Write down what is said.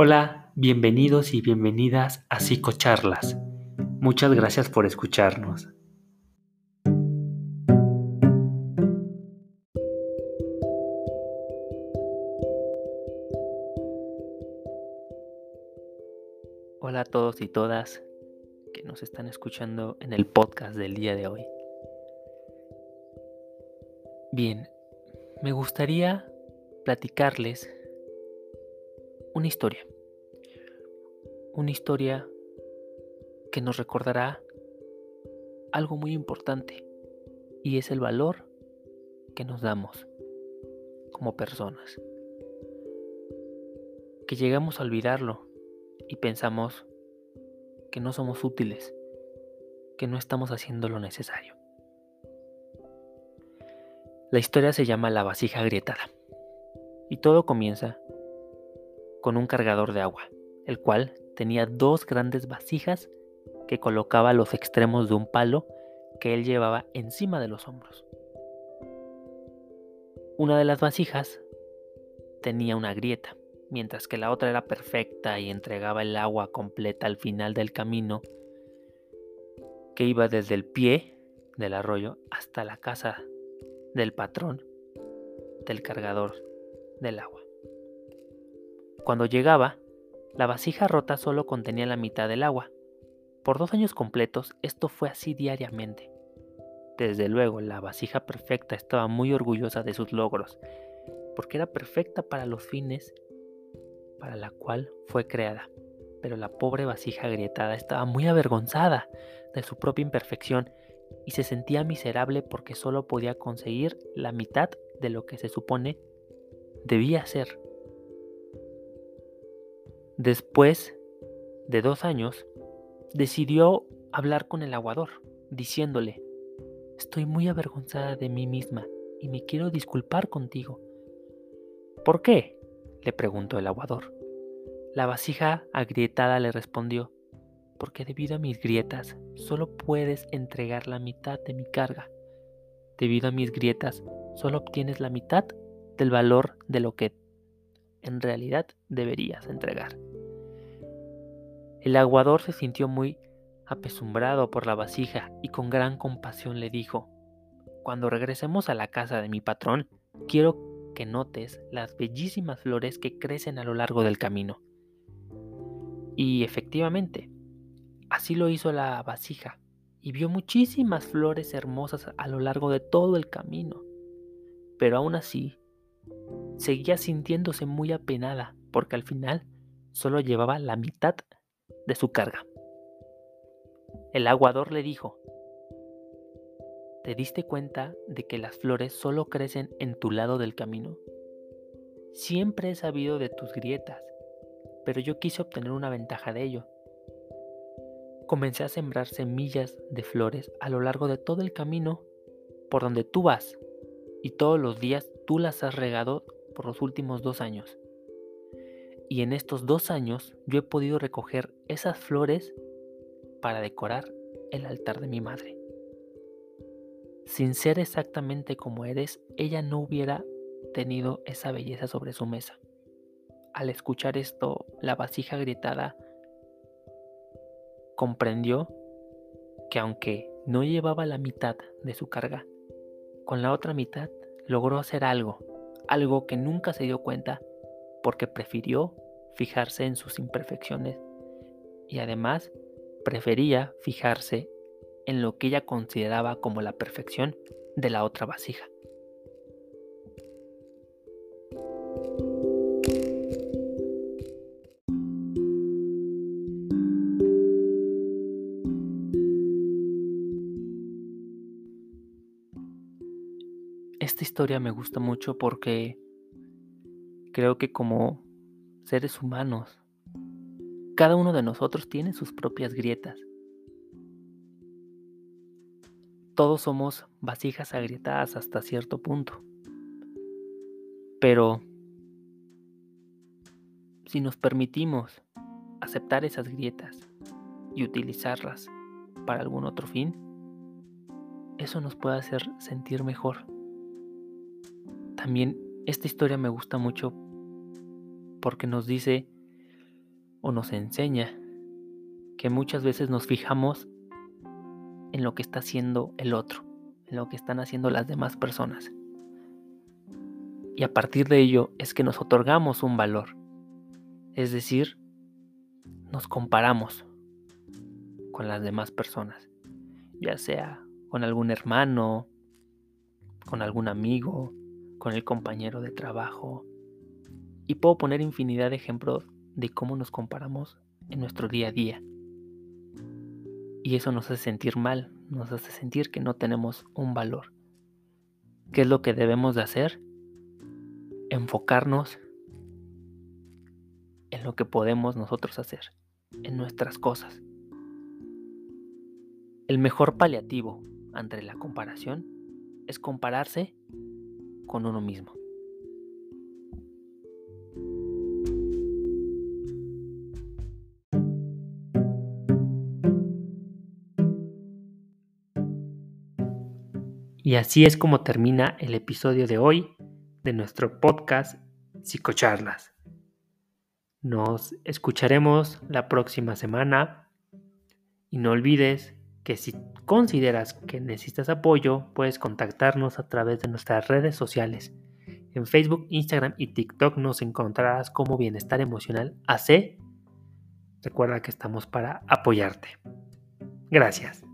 Hola, bienvenidos y bienvenidas a Psicocharlas. Muchas gracias por escucharnos. Hola a todos y todas que nos están escuchando en el podcast del día de hoy. Bien, me gustaría platicarles una historia. Una historia que nos recordará algo muy importante y es el valor que nos damos como personas. Que llegamos a olvidarlo y pensamos que no somos útiles, que no estamos haciendo lo necesario. La historia se llama La vasija agrietada y todo comienza con un cargador de agua, el cual tenía dos grandes vasijas que colocaba a los extremos de un palo que él llevaba encima de los hombros. Una de las vasijas tenía una grieta, mientras que la otra era perfecta y entregaba el agua completa al final del camino que iba desde el pie del arroyo hasta la casa del patrón del cargador del agua. Cuando llegaba, la vasija rota solo contenía la mitad del agua. Por dos años completos esto fue así diariamente. Desde luego, la vasija perfecta estaba muy orgullosa de sus logros, porque era perfecta para los fines para la cual fue creada. Pero la pobre vasija agrietada estaba muy avergonzada de su propia imperfección y se sentía miserable porque solo podía conseguir la mitad de lo que se supone debía ser. Después de dos años, decidió hablar con el aguador, diciéndole, estoy muy avergonzada de mí misma y me quiero disculpar contigo. ¿Por qué? le preguntó el aguador. La vasija agrietada le respondió, porque debido a mis grietas solo puedes entregar la mitad de mi carga. Debido a mis grietas solo obtienes la mitad del valor de lo que en realidad deberías entregar. El aguador se sintió muy apesumbrado por la vasija y con gran compasión le dijo, Cuando regresemos a la casa de mi patrón, quiero que notes las bellísimas flores que crecen a lo largo del camino. Y efectivamente, así lo hizo la vasija, y vio muchísimas flores hermosas a lo largo de todo el camino. Pero aún así, seguía sintiéndose muy apenada, porque al final solo llevaba la mitad de su carga. El aguador le dijo, ¿te diste cuenta de que las flores solo crecen en tu lado del camino? Siempre he sabido de tus grietas, pero yo quise obtener una ventaja de ello. Comencé a sembrar semillas de flores a lo largo de todo el camino por donde tú vas, y todos los días tú las has regado por los últimos dos años. Y en estos dos años yo he podido recoger esas flores para decorar el altar de mi madre. Sin ser exactamente como eres, ella no hubiera tenido esa belleza sobre su mesa. Al escuchar esto, la vasija gritada comprendió que aunque no llevaba la mitad de su carga, con la otra mitad logró hacer algo, algo que nunca se dio cuenta porque prefirió fijarse en sus imperfecciones y además prefería fijarse en lo que ella consideraba como la perfección de la otra vasija. Esta historia me gusta mucho porque creo que como seres humanos, cada uno de nosotros tiene sus propias grietas. Todos somos vasijas agrietadas hasta cierto punto. Pero si nos permitimos aceptar esas grietas y utilizarlas para algún otro fin, eso nos puede hacer sentir mejor. También esta historia me gusta mucho porque nos dice o nos enseña que muchas veces nos fijamos en lo que está haciendo el otro, en lo que están haciendo las demás personas. Y a partir de ello es que nos otorgamos un valor. Es decir, nos comparamos con las demás personas, ya sea con algún hermano, con algún amigo, con el compañero de trabajo. Y puedo poner infinidad de ejemplos de cómo nos comparamos en nuestro día a día. Y eso nos hace sentir mal, nos hace sentir que no tenemos un valor. ¿Qué es lo que debemos de hacer? Enfocarnos en lo que podemos nosotros hacer, en nuestras cosas. El mejor paliativo ante la comparación es compararse con uno mismo. Y así es como termina el episodio de hoy de nuestro podcast Psicocharlas. Nos escucharemos la próxima semana y no olvides que si consideras que necesitas apoyo, puedes contactarnos a través de nuestras redes sociales. En Facebook, Instagram y TikTok nos encontrarás como Bienestar Emocional AC. Recuerda que estamos para apoyarte. Gracias.